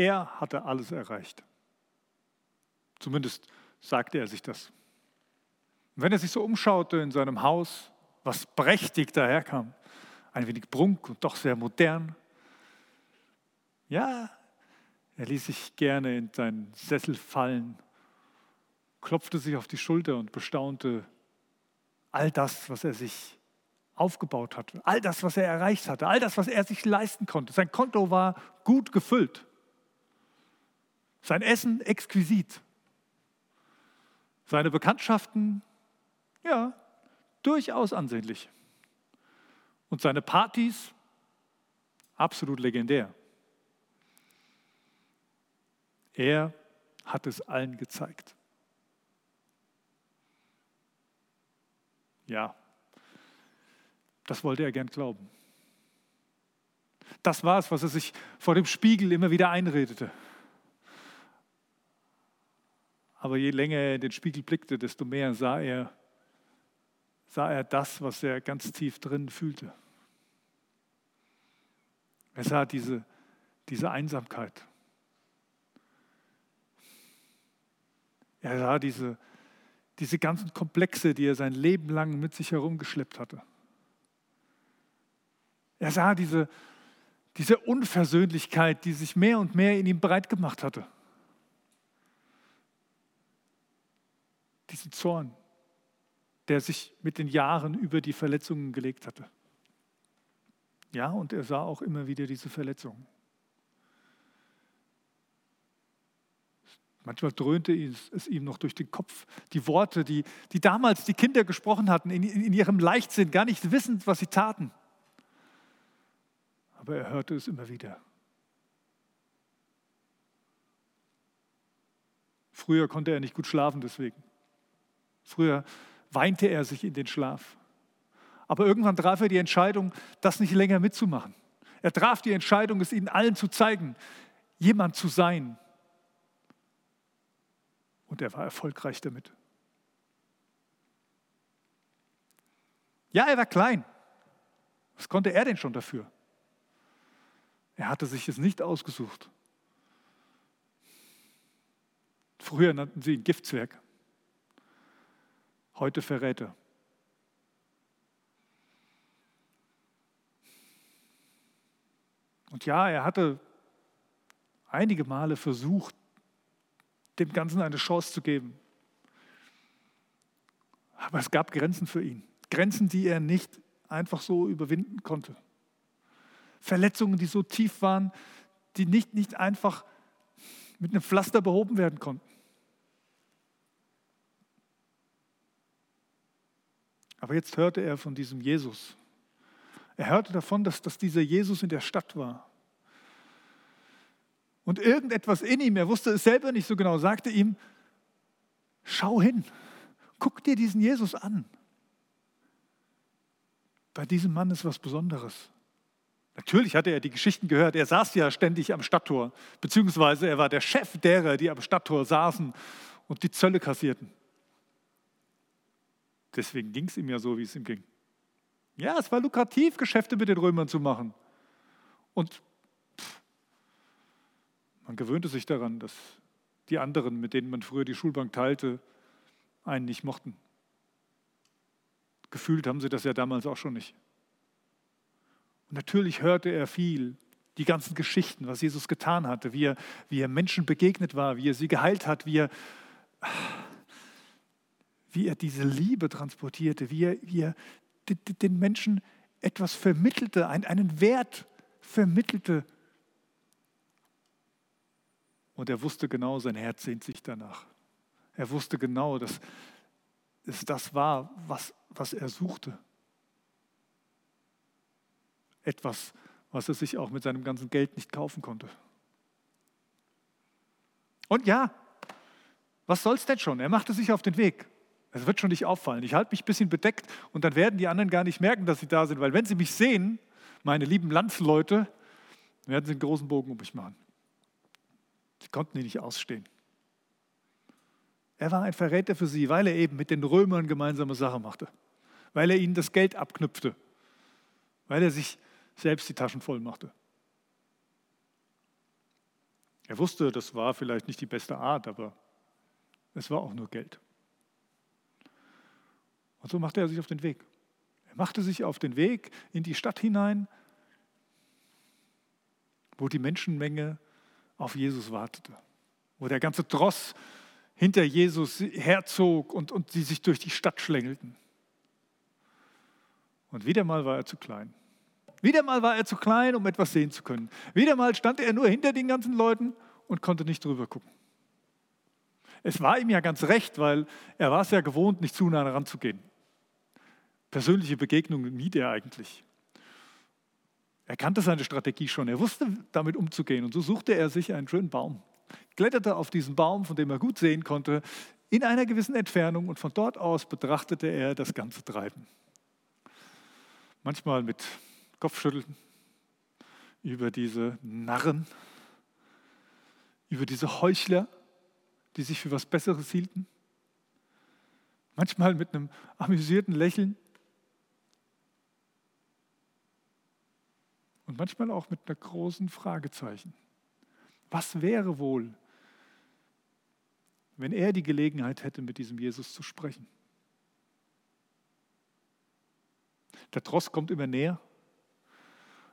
Er hatte alles erreicht. Zumindest sagte er sich das. Und wenn er sich so umschaute in seinem Haus, was prächtig daherkam, ein wenig prunk und doch sehr modern, ja, er ließ sich gerne in seinen Sessel fallen, klopfte sich auf die Schulter und bestaunte all das, was er sich aufgebaut hatte, all das, was er erreicht hatte, all das, was er sich leisten konnte. Sein Konto war gut gefüllt, sein Essen exquisit, seine Bekanntschaften, ja, durchaus ansehnlich und seine Partys absolut legendär. Er hat es allen gezeigt. Ja, das wollte er gern glauben. Das war es, was er sich vor dem Spiegel immer wieder einredete. Aber je länger er in den Spiegel blickte, desto mehr sah er, sah er das, was er ganz tief drin fühlte. Er sah diese, diese Einsamkeit. Er sah diese, diese ganzen Komplexe, die er sein Leben lang mit sich herumgeschleppt hatte. Er sah diese, diese Unversöhnlichkeit, die sich mehr und mehr in ihm breit gemacht hatte. Diesen Zorn, der sich mit den Jahren über die Verletzungen gelegt hatte. Ja, und er sah auch immer wieder diese Verletzungen. Manchmal dröhnte es ihm noch durch den Kopf. Die Worte, die, die damals die Kinder gesprochen hatten, in, in ihrem Leichtsinn, gar nicht wissend, was sie taten aber er hörte es immer wieder. Früher konnte er nicht gut schlafen deswegen. Früher weinte er sich in den Schlaf. Aber irgendwann traf er die Entscheidung, das nicht länger mitzumachen. Er traf die Entscheidung, es ihnen allen zu zeigen, jemand zu sein. Und er war erfolgreich damit. Ja, er war klein. Was konnte er denn schon dafür? Er hatte sich es nicht ausgesucht. Früher nannten sie ihn Giftzwerg, heute Verräter. Und ja, er hatte einige Male versucht, dem Ganzen eine Chance zu geben. Aber es gab Grenzen für ihn. Grenzen, die er nicht einfach so überwinden konnte. Verletzungen, die so tief waren, die nicht, nicht einfach mit einem Pflaster behoben werden konnten. Aber jetzt hörte er von diesem Jesus. Er hörte davon, dass, dass dieser Jesus in der Stadt war. Und irgendetwas in ihm, er wusste es selber nicht so genau, sagte ihm, schau hin, guck dir diesen Jesus an. Bei diesem Mann ist was Besonderes. Natürlich hatte er die Geschichten gehört. Er saß ja ständig am Stadttor, beziehungsweise er war der Chef derer, die am Stadttor saßen und die Zölle kassierten. Deswegen ging es ihm ja so, wie es ihm ging. Ja, es war lukrativ, Geschäfte mit den Römern zu machen. Und pff, man gewöhnte sich daran, dass die anderen, mit denen man früher die Schulbank teilte, einen nicht mochten. Gefühlt haben sie das ja damals auch schon nicht. Und natürlich hörte er viel, die ganzen Geschichten, was Jesus getan hatte, wie er, wie er Menschen begegnet war, wie er sie geheilt hat, wie er, wie er diese Liebe transportierte, wie er, wie er den Menschen etwas vermittelte, einen Wert vermittelte. Und er wusste genau, sein Herz sehnt sich danach. Er wusste genau, dass es das war, was, was er suchte etwas, was er sich auch mit seinem ganzen Geld nicht kaufen konnte. Und ja, was soll's denn schon? Er machte sich auf den Weg. Es wird schon nicht auffallen. Ich halte mich ein bisschen bedeckt und dann werden die anderen gar nicht merken, dass sie da sind, weil wenn sie mich sehen, meine lieben Landsleute, werden sie einen großen Bogen um mich machen. Sie konnten ihn nicht ausstehen. Er war ein Verräter für sie, weil er eben mit den Römern gemeinsame Sache machte, weil er ihnen das Geld abknüpfte, weil er sich selbst die Taschen voll machte. Er wusste, das war vielleicht nicht die beste Art, aber es war auch nur Geld. Und so machte er sich auf den Weg. Er machte sich auf den Weg in die Stadt hinein, wo die Menschenmenge auf Jesus wartete, wo der ganze Tross hinter Jesus herzog und, und sie sich durch die Stadt schlängelten. Und wieder mal war er zu klein. Wieder mal war er zu klein, um etwas sehen zu können. Wieder mal stand er nur hinter den ganzen Leuten und konnte nicht drüber gucken. Es war ihm ja ganz recht, weil er war es ja gewohnt, nicht zu nah heranzugehen. Persönliche Begegnungen mied er eigentlich. Er kannte seine Strategie schon, er wusste damit umzugehen und so suchte er sich einen schönen Baum, kletterte auf diesen Baum, von dem er gut sehen konnte, in einer gewissen Entfernung und von dort aus betrachtete er das ganze Treiben. Manchmal mit Kopfschütteln über diese Narren, über diese Heuchler, die sich für was Besseres hielten. Manchmal mit einem amüsierten Lächeln und manchmal auch mit einer großen Fragezeichen. Was wäre wohl, wenn er die Gelegenheit hätte, mit diesem Jesus zu sprechen? Der Tross kommt immer näher.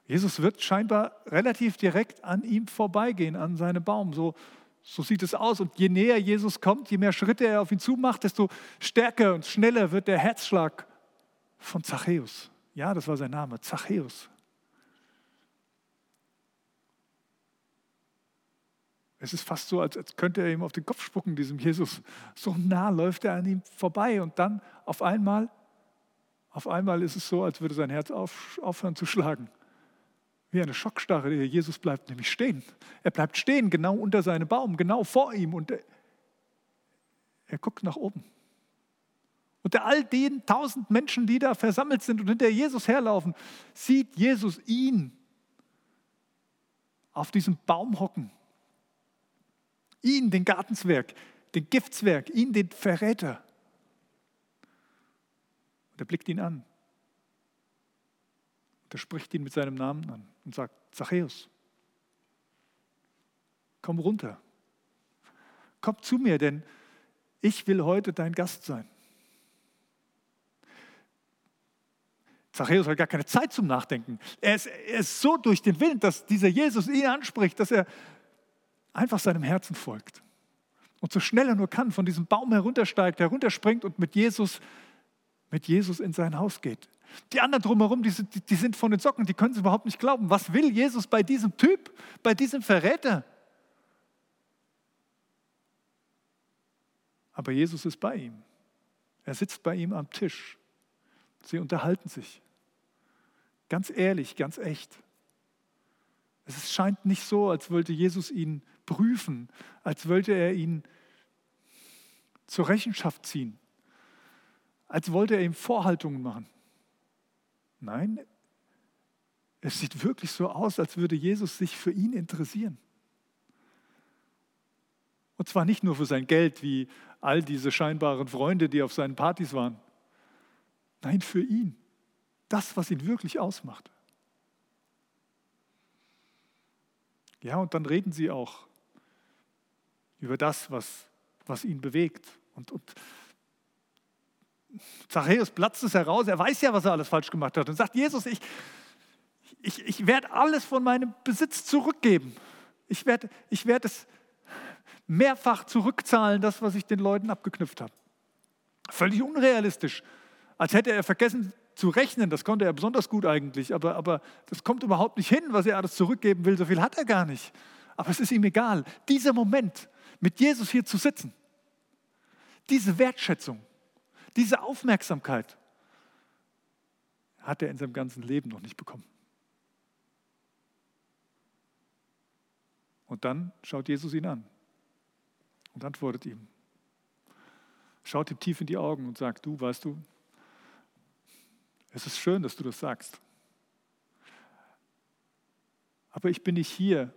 Jesus wird scheinbar relativ direkt an ihm vorbeigehen, an seinem Baum. So, so sieht es aus. Und je näher Jesus kommt, je mehr Schritte er auf ihn zumacht, desto stärker und schneller wird der Herzschlag von Zachäus. Ja, das war sein Name, Zachäus. Es ist fast so, als, könnte er ihm auf den Kopf spucken, diesem Jesus. So nah läuft er an ihm vorbei und dann auf einmal, auf einmal ist es so, als würde sein Herz auf, aufhören zu schlagen. Wie eine Schockstarre. Jesus bleibt nämlich stehen. Er bleibt stehen, genau unter seinem Baum, genau vor ihm und er, er guckt nach oben. Unter all den tausend Menschen, die da versammelt sind und hinter Jesus herlaufen, sieht Jesus ihn auf diesem Baum hocken Ihn, den Gartenzwerg, den Giftswerk, ihn, den Verräter. Und er blickt ihn an. Und er spricht ihn mit seinem Namen an und sagt, Zachäus, komm runter. Komm zu mir, denn ich will heute dein Gast sein. Zachäus hat gar keine Zeit zum Nachdenken. Er ist, er ist so durch den Wind, dass dieser Jesus ihn anspricht, dass er einfach seinem Herzen folgt und so schnell er nur kann von diesem Baum heruntersteigt, herunterspringt und mit Jesus, mit Jesus in sein Haus geht. Die anderen drumherum, die sind, die sind von den Socken, die können es überhaupt nicht glauben. Was will Jesus bei diesem Typ, bei diesem Verräter? Aber Jesus ist bei ihm. Er sitzt bei ihm am Tisch. Sie unterhalten sich. Ganz ehrlich, ganz echt. Es scheint nicht so, als wollte Jesus ihn prüfen, als wollte er ihn zur Rechenschaft ziehen, als wollte er ihm Vorhaltungen machen. Nein, es sieht wirklich so aus, als würde Jesus sich für ihn interessieren. Und zwar nicht nur für sein Geld, wie all diese scheinbaren Freunde, die auf seinen Partys waren. Nein, für ihn. Das, was ihn wirklich ausmacht. Ja, und dann reden sie auch über das, was, was ihn bewegt. Und, und Zachäus platzt es heraus, er weiß ja, was er alles falsch gemacht hat und sagt, Jesus, ich, ich, ich werde alles von meinem Besitz zurückgeben. Ich werde ich werd es mehrfach zurückzahlen, das, was ich den Leuten abgeknüpft habe. Völlig unrealistisch. Als hätte er vergessen zu rechnen, das konnte er besonders gut eigentlich, aber, aber das kommt überhaupt nicht hin, was er alles zurückgeben will. So viel hat er gar nicht. Aber es ist ihm egal. Dieser Moment, mit Jesus hier zu sitzen. Diese Wertschätzung, diese Aufmerksamkeit hat er in seinem ganzen Leben noch nicht bekommen. Und dann schaut Jesus ihn an und antwortet ihm. Schaut ihm tief in die Augen und sagt, du, weißt du, es ist schön, dass du das sagst. Aber ich bin nicht hier,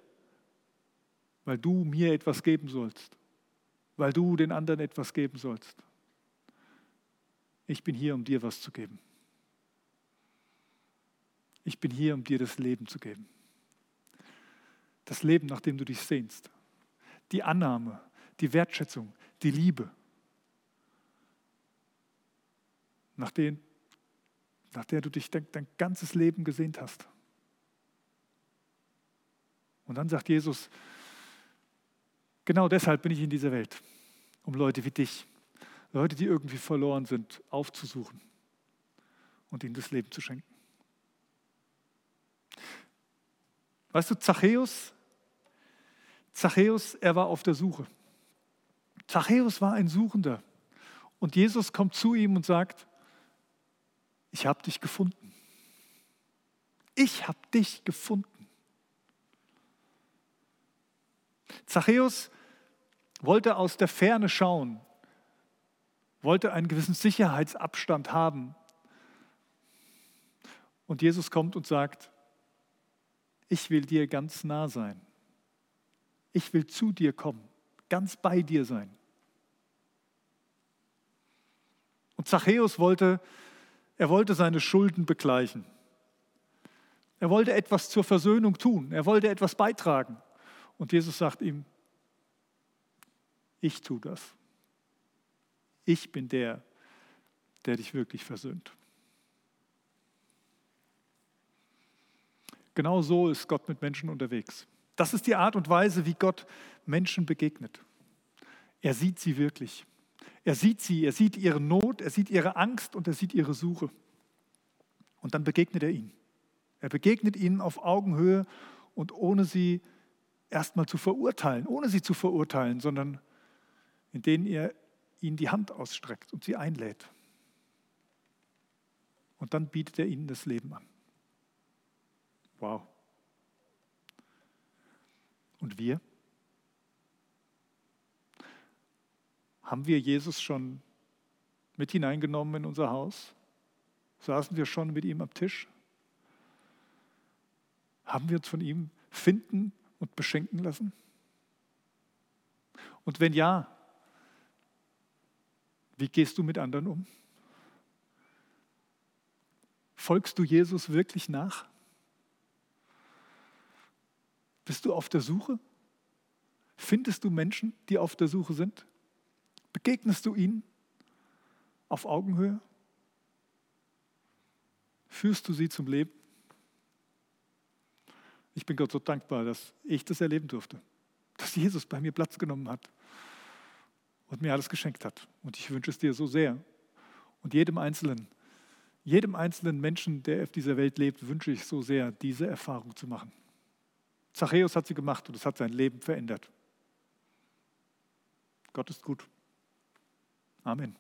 weil du mir etwas geben sollst, weil du den anderen etwas geben sollst. Ich bin hier, um dir was zu geben. Ich bin hier, um dir das Leben zu geben. Das Leben, nach dem du dich sehnst. die Annahme, die Wertschätzung, die Liebe, nach, den, nach der du dich dein, dein ganzes Leben gesehnt hast. Und dann sagt Jesus, genau deshalb bin ich in dieser Welt, um Leute wie dich, Leute, die irgendwie verloren sind, aufzusuchen und ihnen das Leben zu schenken. Weißt du, Zachäus, Zachäus, er war auf der Suche. Zachäus war ein Suchender. Und Jesus kommt zu ihm und sagt, ich habe dich gefunden. Ich habe dich gefunden. Zachäus wollte aus der Ferne schauen, wollte einen gewissen Sicherheitsabstand haben. Und Jesus kommt und sagt, ich will dir ganz nah sein. Ich will zu dir kommen, ganz bei dir sein. Und Zachäus wollte, er wollte seine Schulden begleichen. Er wollte etwas zur Versöhnung tun. Er wollte etwas beitragen. Und Jesus sagt ihm, ich tue das. Ich bin der, der dich wirklich versöhnt. Genau so ist Gott mit Menschen unterwegs. Das ist die Art und Weise, wie Gott Menschen begegnet. Er sieht sie wirklich. Er sieht sie, er sieht ihre Not, er sieht ihre Angst und er sieht ihre Suche. Und dann begegnet er ihnen. Er begegnet ihnen auf Augenhöhe und ohne sie erstmal zu verurteilen, ohne sie zu verurteilen, sondern indem er ihnen die Hand ausstreckt und sie einlädt. Und dann bietet er ihnen das Leben an. Wow. Und wir? Haben wir Jesus schon mit hineingenommen in unser Haus? Saßen wir schon mit ihm am Tisch? Haben wir uns von ihm finden und beschenken lassen? Und wenn ja, wie gehst du mit anderen um? Folgst du Jesus wirklich nach? Bist du auf der Suche? Findest du Menschen, die auf der Suche sind? Begegnest du ihnen auf Augenhöhe? Führst du sie zum Leben? Ich bin Gott so dankbar, dass ich das erleben durfte, dass Jesus bei mir Platz genommen hat und mir alles geschenkt hat. Und ich wünsche es dir so sehr. Und jedem Einzelnen, jedem einzelnen Menschen, der auf dieser Welt lebt, wünsche ich so sehr, diese Erfahrung zu machen. Zachäus hat sie gemacht und es hat sein Leben verändert. Gott ist gut. Amen.